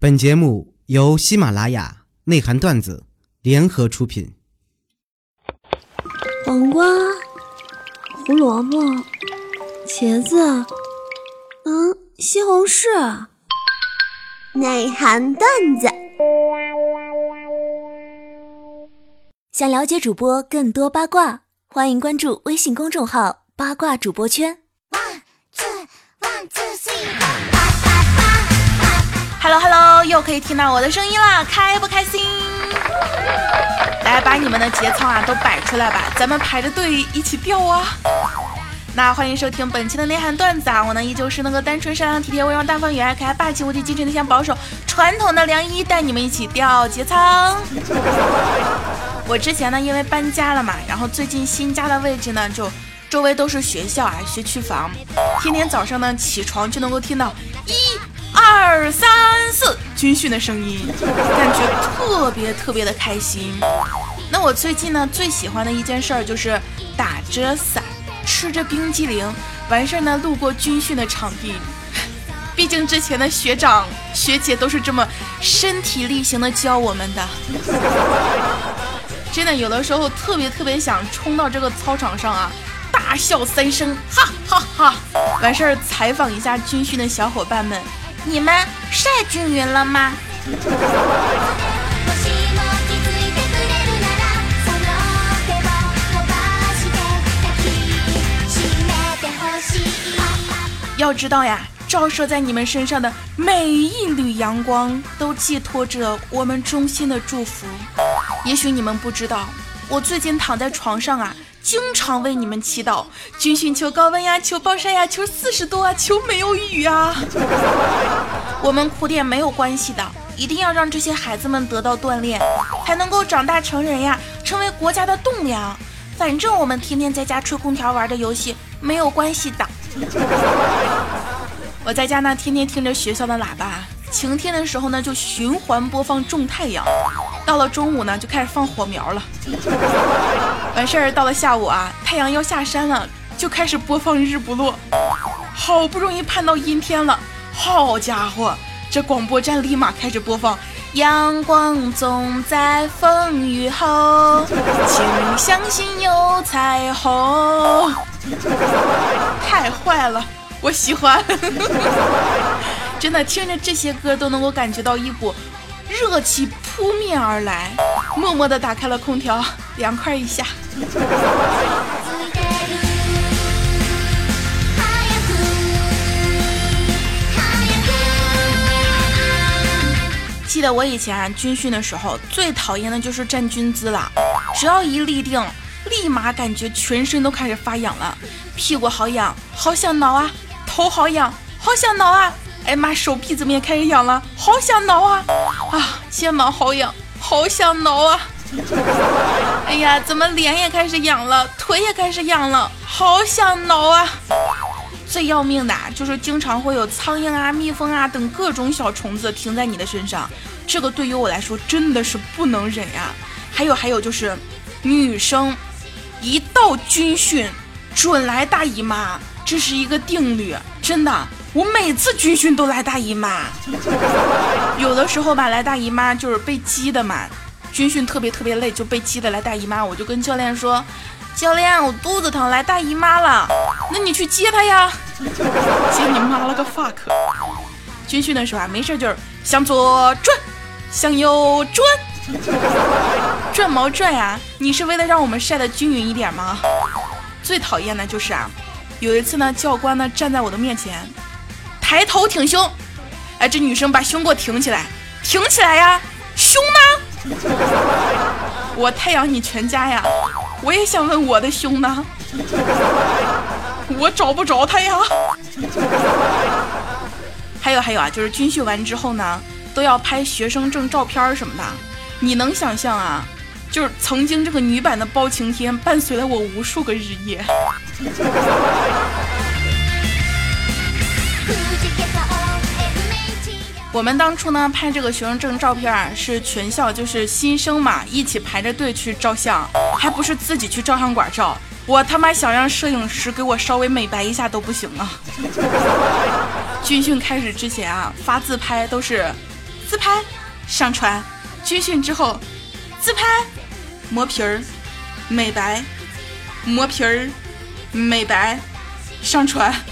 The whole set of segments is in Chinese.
本节目由喜马拉雅内涵段子联合出品。黄瓜、胡萝卜、茄子，嗯，西红柿。内涵段子。想了解主播更多八卦，欢迎关注微信公众号“八卦主播圈”。Hello Hello，又可以听到我的声音了，开不开心？来，把你们的节操啊都摆出来吧，咱们排着队一起掉啊！那欢迎收听本期的内涵段子啊，我呢依旧是那个单纯善良体贴温柔大方有爱可爱霸气无敌精神内向保守传统的梁一，带你们一起掉节操。我之前呢因为搬家了嘛，然后最近新家的位置呢就周围都是学校啊学区房，天天早上呢起床就能够听到一。二三四，军训的声音，感觉特别特别的开心。那我最近呢，最喜欢的一件事儿就是打着伞，吃着冰激凌，完事儿呢路过军训的场地。毕竟之前的学长学姐都是这么身体力行的教我们的。真的，有的时候特别特别想冲到这个操场上啊，大笑三声，哈哈哈！完事儿采访一下军训的小伙伴们。你们晒均匀了吗？要知道呀，照射在你们身上的每一缕阳光，都寄托着我们衷心的祝福。也许你们不知道，我最近躺在床上啊。经常为你们祈祷，军训求高温呀，求暴晒呀，求四十度啊，求没有雨啊。我们苦点没有关系的，一定要让这些孩子们得到锻炼，才能够长大成人呀，成为国家的栋梁。反正我们天天在家吹空调玩的游戏没有关系的。我在家呢，天天听着学校的喇叭，晴天的时候呢就循环播放种太阳，到了中午呢就开始放火苗了。完事儿到了下午啊，太阳要下山了，就开始播放日不落。好不容易盼到阴天了，好家伙，这广播站立马开始播放《阳光总在风雨后》，请相信有彩虹。太坏了，我喜欢。真的听着这些歌都能够感觉到一股热气扑面而来，默默的打开了空调，凉快一下。记得我以前军训的时候，最讨厌的就是站军姿了。只要一立定，立马感觉全身都开始发痒了，屁股好痒，好想挠啊；头好痒，好想挠啊；哎妈，手臂怎么也开始痒了，好想挠啊！啊，肩膀好痒，好想挠啊！哎呀，怎么脸也开始痒了，腿也开始痒了，好想挠啊！最要命的就是经常会有苍蝇啊、蜜蜂啊等各种小虫子停在你的身上，这个对于我来说真的是不能忍呀。还有还有就是，女生一到军训准来大姨妈，这是一个定律，真的，我每次军训都来大姨妈。有的时候吧，来大姨妈就是被激的嘛。军训特别特别累，就被激的来大姨妈，我就跟教练说：“教练，我肚子疼，来大姨妈了。”那你去接她呀？接你妈了个 fuck！军训的时候啊，没事就是向左转，向右转，转毛转呀？你是为了让我们晒得均匀一点吗？最讨厌的就是啊，有一次呢，教官呢站在我的面前，抬头挺胸，哎，这女生把胸给我挺起来，挺起来呀，胸呢？我太阳你全家呀！我也想问我的胸呢，我找不着他呀。还有还有啊，就是军训完之后呢，都要拍学生证照片什么的。你能想象啊？就是曾经这个女版的包青天，伴随了我无数个日夜。我们当初呢拍这个学生证照片啊，是全校就是新生嘛，一起排着队去照相，还不是自己去照相馆照。我他妈想让摄影师给我稍微美白一下都不行啊！军训开始之前啊，发自拍都是自拍，上传。军训之后，自拍，磨皮儿，美白，磨皮儿，美白，上传。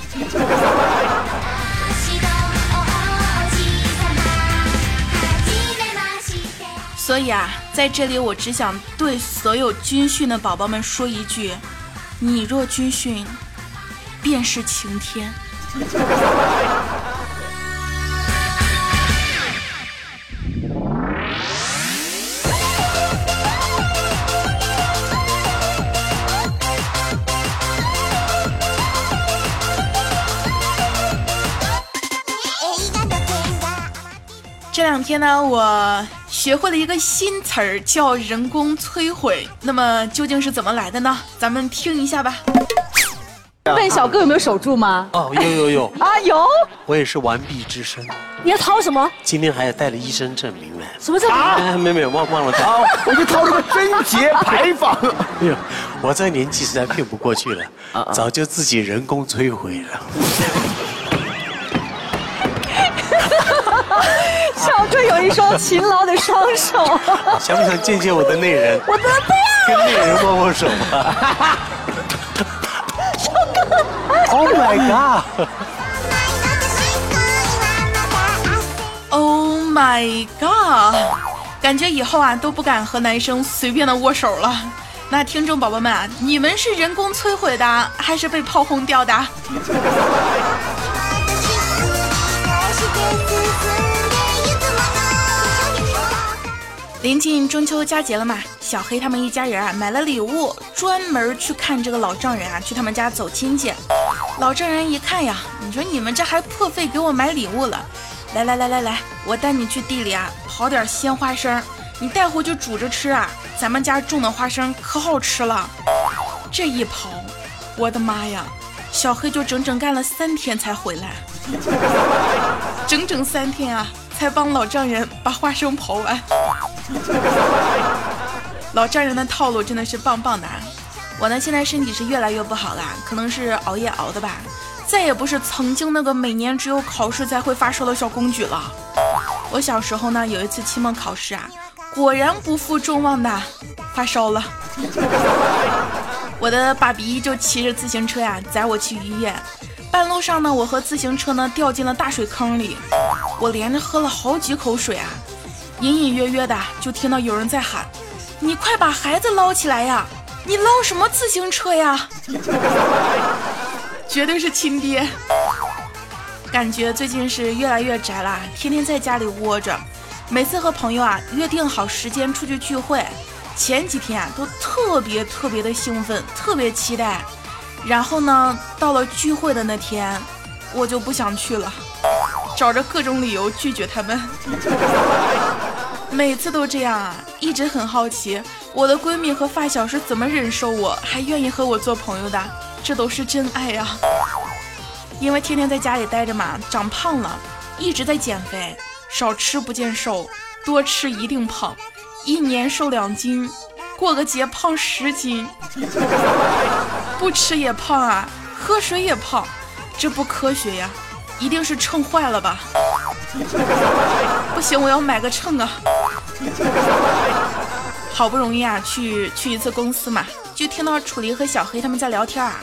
所以啊，在这里我只想对所有军训的宝宝们说一句：你若军训，便是晴天。这两天呢，我学会了一个新词儿，叫人工摧毁。那么究竟是怎么来的呢？咱们听一下吧。问小哥有没有守住吗？哦，有有有 啊，有。我也是完璧之身。你要掏什么？今天还带了医生证明呢。什么证明？哎，没没忘忘了带。我就掏了个贞洁牌坊。哎呦，我这年纪实在骗不过去了，早就自己人工摧毁了。小哥有一双勤劳的双手，想不想见见我的内人？我的不要，跟内人握握手吧。Oh my god! Oh my god! 感觉以后啊都不敢和男生随便的握手了。那听众宝宝们啊，你们是人工摧毁的，还是被炮轰掉的？临近中秋佳节了嘛，小黑他们一家人啊买了礼物，专门去看这个老丈人啊，去他们家走亲戚。老丈人一看呀，你说你们这还破费给我买礼物了？来来来来来，我带你去地里啊刨点鲜花生，你带回去煮着吃啊。咱们家种的花生可好吃了。这一刨，我的妈呀，小黑就整整干了三天才回来，整整三天啊，才帮老丈人把花生刨完。老丈人的套路真的是棒棒的。我呢，现在身体是越来越不好啦，可能是熬夜熬的吧，再也不是曾经那个每年只有考试才会发烧的小公举了。我小时候呢，有一次期末考试啊，果然不负众望的发烧了。我的爸比就骑着自行车呀，载我去医院。半路上呢，我和自行车呢掉进了大水坑里，我连着喝了好几口水啊。隐隐约约的就听到有人在喊：“你快把孩子捞起来呀！你捞什么自行车呀？” 绝对是亲爹。感觉最近是越来越宅了，天天在家里窝着。每次和朋友啊约定好时间出去聚会，前几天啊都特别特别的兴奋，特别期待。然后呢，到了聚会的那天，我就不想去了，找着各种理由拒绝他们。每次都这样啊，一直很好奇，我的闺蜜和发小是怎么忍受我，还愿意和我做朋友的？这都是真爱呀！因为天天在家里待着嘛，长胖了，一直在减肥，少吃不见瘦，多吃一定胖，一年瘦两斤，过个节胖十斤，不吃也胖啊，喝水也胖，这不科学呀！一定是秤坏了吧？不行，我要买个秤啊！好不容易啊，去去一次公司嘛，就听到楚离和小黑他们在聊天啊。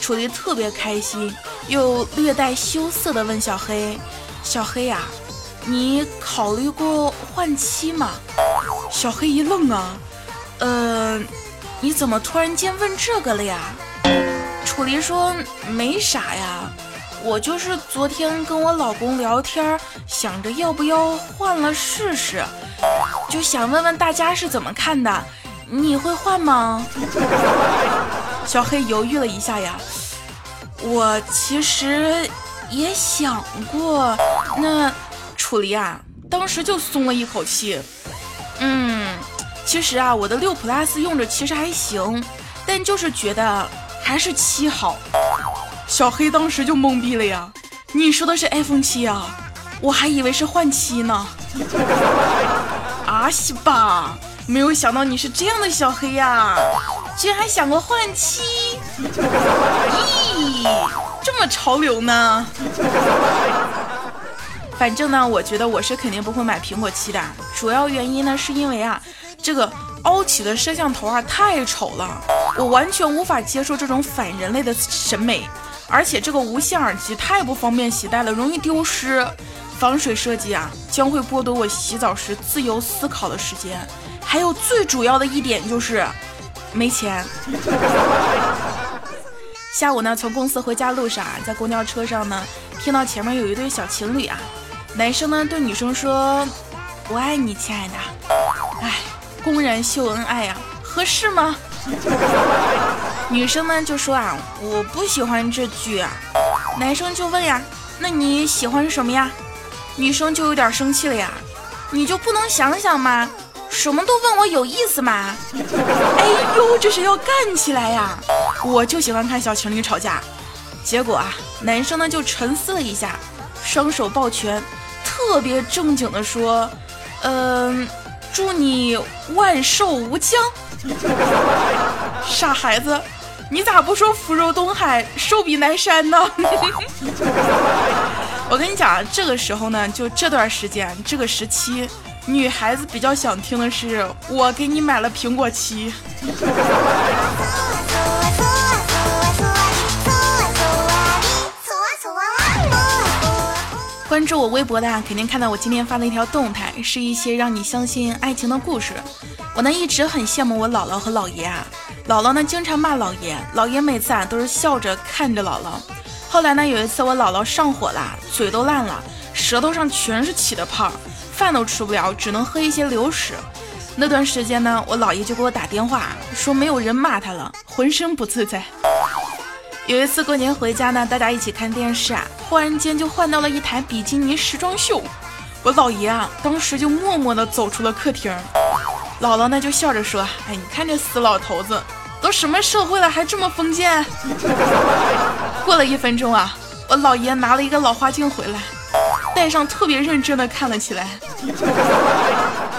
楚离特别开心，又略带羞涩的问小黑：“小黑呀，你考虑过换妻吗？”小黑一愣啊，呃，你怎么突然间问这个了呀？楚离说：“没啥呀，我就是昨天跟我老公聊天，想着要不要换了试试，就想问问大家是怎么看的。你会换吗？”小黑犹豫了一下呀，我其实也想过。那楚离啊，当时就松了一口气。嗯，其实啊，我的六 plus 用着其实还行，但就是觉得还是七好。小黑当时就懵逼了呀，你说的是 iPhone 七啊？我还以为是换七呢。阿西吧，没有想到你是这样的小黑呀。居然还想过换妻？咦，这么潮流呢？反正呢，我觉得我是肯定不会买苹果七的。主要原因呢，是因为啊，这个凹起的摄像头啊太丑了，我完全无法接受这种反人类的审美。而且这个无线耳机太不方便携带了，容易丢失。防水设计啊，将会剥夺我洗澡时自由思考的时间。还有最主要的一点就是没钱。下午呢，从公司回家路上啊，在公交车上呢，听到前面有一对小情侣啊。男生呢对女生说：“我爱你，亲爱的。”哎，公然秀恩爱呀，合适吗？女生呢就说啊：“我不喜欢这句啊。”男生就问呀：“那你喜欢什么呀？”女生就有点生气了呀：“你就不能想想吗？什么都问我有意思吗？” 哎呦，这是要干起来呀！我就喜欢看小情侣吵架。结果啊，男生呢就沉思了一下，双手抱拳。特别正经的说，嗯，祝你万寿无疆。傻孩子，你咋不说福如东海，寿比南山呢？我跟你讲，这个时候呢，就这段时间，这个时期，女孩子比较想听的是，我给你买了苹果七。关注我微博的肯定看到我今天发的一条动态，是一些让你相信爱情的故事。我呢一直很羡慕我姥姥和姥爷啊，姥姥呢经常骂姥爷，姥爷每次啊都是笑着看着姥姥。后来呢有一次我姥姥上火了，嘴都烂了，舌头上全是起的泡，饭都吃不了，只能喝一些流食。那段时间呢，我姥爷就给我打电话说没有人骂他了，浑身不自在。有一次过年回家呢，大家一起看电视啊，忽然间就换到了一台比基尼时装秀。我姥爷啊，当时就默默地走出了客厅。姥姥呢就笑着说：“哎，你看这死老头子，什么社会了还这么封建。”过了一分钟啊，我姥爷拿了一个老花镜回来，戴上特别认真的看了起来。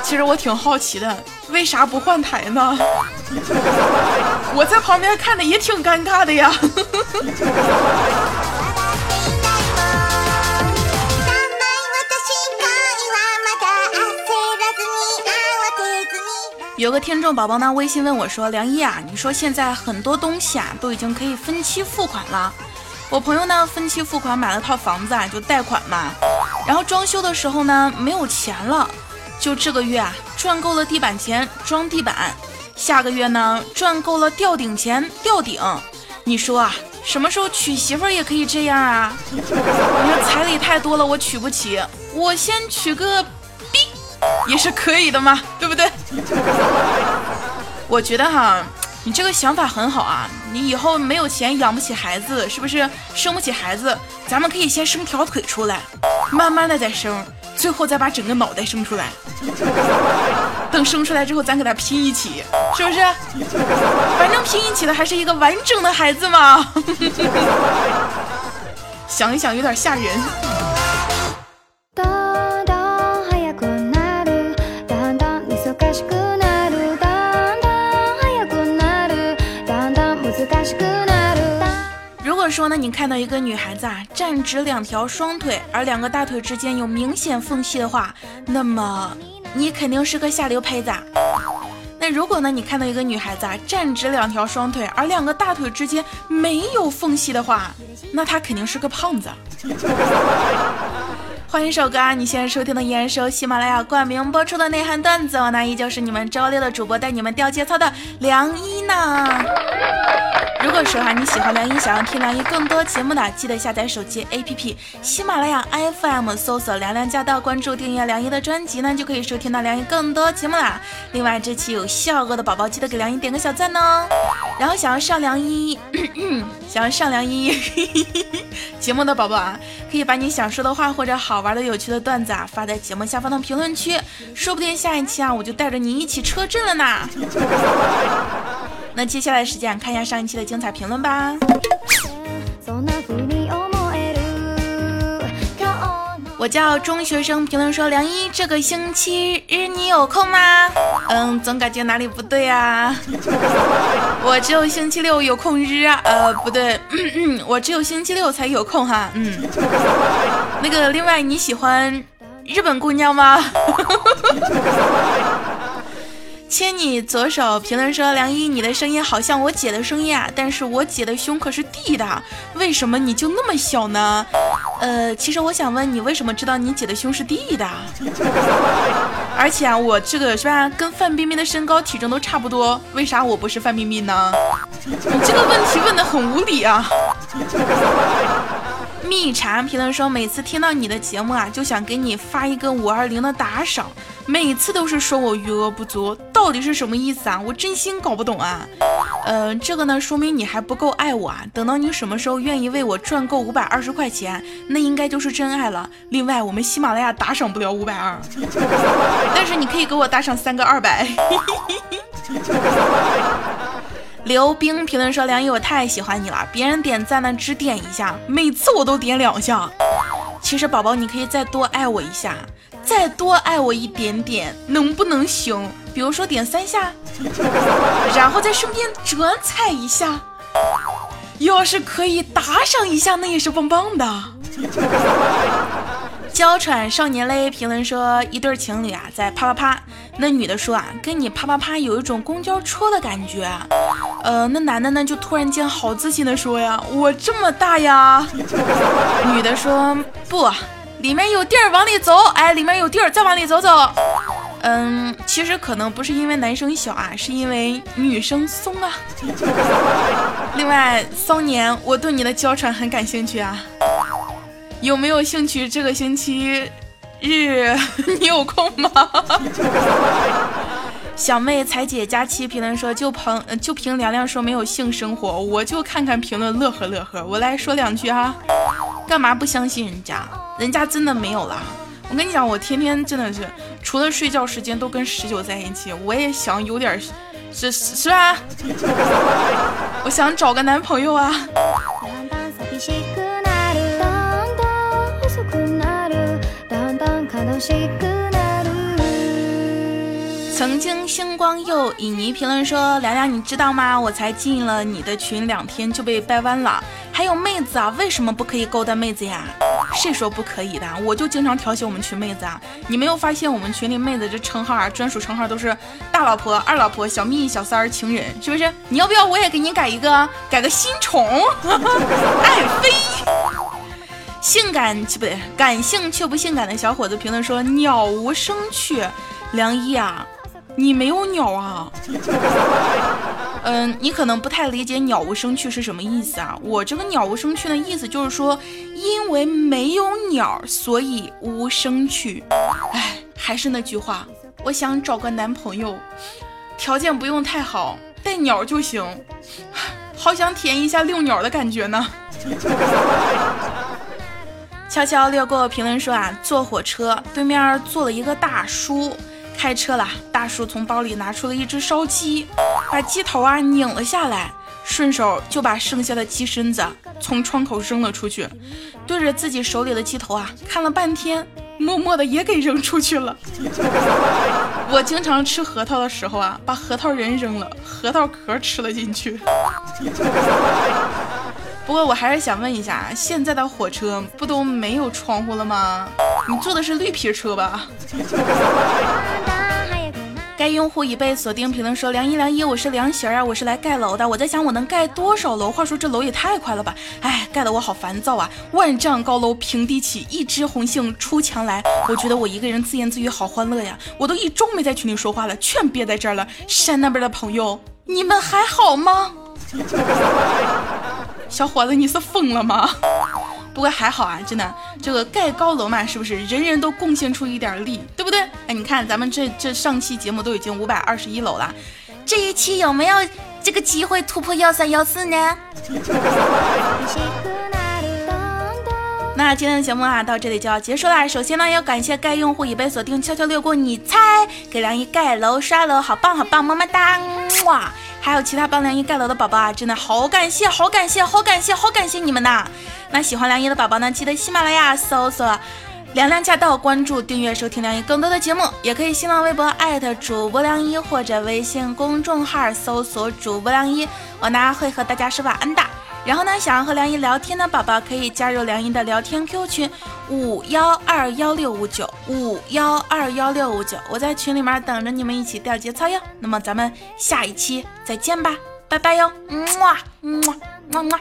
其实我挺好奇的，为啥不换台呢？我在旁边看的也挺尴尬的呀。有个听众宝宝呢，微信问我说：“梁一啊，你说现在很多东西啊都已经可以分期付款了。我朋友呢分期付款买了套房子啊，就贷款嘛，然后装修的时候呢没有钱了。”就这个月啊，赚够了地板钱装地板，下个月呢赚够了吊顶钱吊顶。你说啊，什么时候娶媳妇也可以这样啊？你说彩礼太多了，我娶不起，我先娶个也是可以的嘛，对不对？我觉得哈，你这个想法很好啊。你以后没有钱养不起孩子，是不是生不起孩子？咱们可以先生条腿出来，慢慢的再生。最后再把整个脑袋生出来，等生出来之后，咱给他拼一起，是不是？反正拼一起的还是一个完整的孩子嘛。想一想，有点吓人。说呢，你看到一个女孩子啊，站直两条双腿，而两个大腿之间有明显缝隙的话，那么你肯定是个下流胚子。那如果呢，你看到一个女孩子啊，站直两条双腿，而两个大腿之间没有缝隙的话，那她肯定是个胖子。欢迎首歌啊！你现在收听的依然是由喜马拉雅冠名播出的内涵段子，我呢依旧是你们周六的主播，带你们掉节操的梁一呢。如果说哈你喜欢梁一，想要听梁一更多节目的，记得下载手机 APP 喜马拉雅 FM，搜索凉凉驾到，关注订阅梁一的专辑呢，就可以收听到梁一更多节目啦。另外这期有笑过的宝宝，记得给梁一点个小赞哦。然后想要上梁一，想要上梁一 节目的宝宝啊，可以把你想说的话或者好。玩的有趣的段子啊，发在节目下方的评论区，说不定下一期啊，我就带着你一起车震了呢。那接下来时间看一下上一期的精彩评论吧。叫中学生，评论说梁一这个星期日你有空吗？嗯，总感觉哪里不对啊。我只有星期六有空日啊，呃，不对，我只有星期六才有空哈。嗯，那个，另外你喜欢日本姑娘吗？牵你左手，评论说梁一，你的声音好像我姐的声音啊，但是我姐的胸可是 D 的，为什么你就那么小呢？呃，其实我想问你，为什么知道你姐的胸是 D 的？而且啊，我这个是吧，跟范冰冰的身高体重都差不多，为啥我不是范冰冰呢？你这个问题问的很无理啊！蜜茶评论说，每次听到你的节目啊，就想给你发一个五二零的打赏，每次都是说我余额不足，到底是什么意思啊？我真心搞不懂啊。呃，这个呢，说明你还不够爱我啊。等到你什么时候愿意为我赚够五百二十块钱，那应该就是真爱了。另外，我们喜马拉雅打赏不了五百二，但是你可以给我打赏三个二百。刘冰评论说：“梁毅，我太喜欢你了，别人点赞呢只点一下，每次我都点两下。其实宝宝，你可以再多爱我一下，再多爱我一点点，能不能行？比如说点三下，然后在顺便转踩一下，要是可以打赏一下，那也是棒棒的。”娇喘少年嘞评论说，一对情侣啊在啪啪啪，那女的说啊，跟你啪啪啪有一种公交车的感觉。呃，那男的呢就突然间好自信的说呀，我这么大呀。女的说不，里面有地儿，往里走。哎，里面有地儿，再往里走走。嗯，其实可能不是因为男生小啊，是因为女生松啊。另外，骚年，我对你的娇喘很感兴趣啊。有没有兴趣？这个星期日 你有空吗？小妹彩姐佳期评论说，就凭就凭凉凉说没有性生活，我就看看评论乐呵乐呵。我来说两句哈，干嘛不相信人家？人家真的没有啦。我跟你讲，我天天真的是除了睡觉时间都跟十九在一起。我也想有点，是是吧？我想找个男朋友啊。曾经星光又以尼评论说：“凉凉，你知道吗？我才进了你的群两天就被掰弯了。还有妹子啊，为什么不可以勾搭妹子呀？谁说不可以的？我就经常调戏我们群妹子啊！你没有发现我们群里妹子这称号啊，专属称号都是大老婆、二老婆、小蜜、小三儿、情人，是不是？你要不要我也给你改一个，改个新宠？爱妃。性感 不对，感性却不性感的小伙子评论说：鸟无声趣，凉一啊。”你没有鸟啊？嗯，你可能不太理解“鸟无声趣”是什么意思啊？我这个“鸟无声趣”的意思就是说，因为没有鸟，所以无声趣。哎，还是那句话，我想找个男朋友，条件不用太好，带鸟就行。好想体验一下遛鸟的感觉呢。悄悄掠过评论说啊，坐火车对面坐了一个大叔。开车了，大叔从包里拿出了一只烧鸡，把鸡头啊拧了下来，顺手就把剩下的鸡身子从窗口扔了出去，对着自己手里的鸡头啊看了半天，默默的也给扔出去了。我经常吃核桃的时候啊，把核桃仁扔了，核桃壳吃了进去。不过我还是想问一下，现在的火车不都没有窗户了吗？你坐的是绿皮车吧？该用户已被锁定。评论说：“梁一，梁一，我是梁贤啊，我是来盖楼的。我在想，我能盖多少楼？话说这楼也太快了吧！哎，盖的我好烦躁啊！万丈高楼平地起，一枝红杏出墙来。我觉得我一个人自言自语好欢乐呀！我都一周没在群里说话了，全憋在这儿了。山那边的朋友，你们还好吗？小伙子，你是疯了吗？”不过还好啊，真的，这个盖高楼嘛，是不是人人都贡献出一点力，对不对？哎，你看咱们这这上期节目都已经五百二十一楼了，这一期有没有这个机会突破幺三幺四呢？那今天的节目啊，到这里就要结束啦。首先呢，要感谢该用户已被锁定，悄悄略过，你猜，给梁一盖楼刷楼，好棒好棒，么么哒，哇！还有其他帮梁一盖楼的宝宝啊，真的好感谢，好感谢，好感谢，好感谢你们呐！那喜欢梁一的宝宝呢，记得喜马拉雅搜索凉凉驾到，关注、订阅、收听梁一更多的节目，也可以新浪微博艾特主播梁一或者微信公众号搜索主播梁一，我呢会和大家说晚安的。然后呢，想要和梁姨聊天的宝宝可以加入梁姨的聊天 Q 群五幺二幺六五九五幺二幺六五九，我在群里面等着你们一起掉节操哟。那么咱们下一期再见吧，拜拜哟，么么么么么。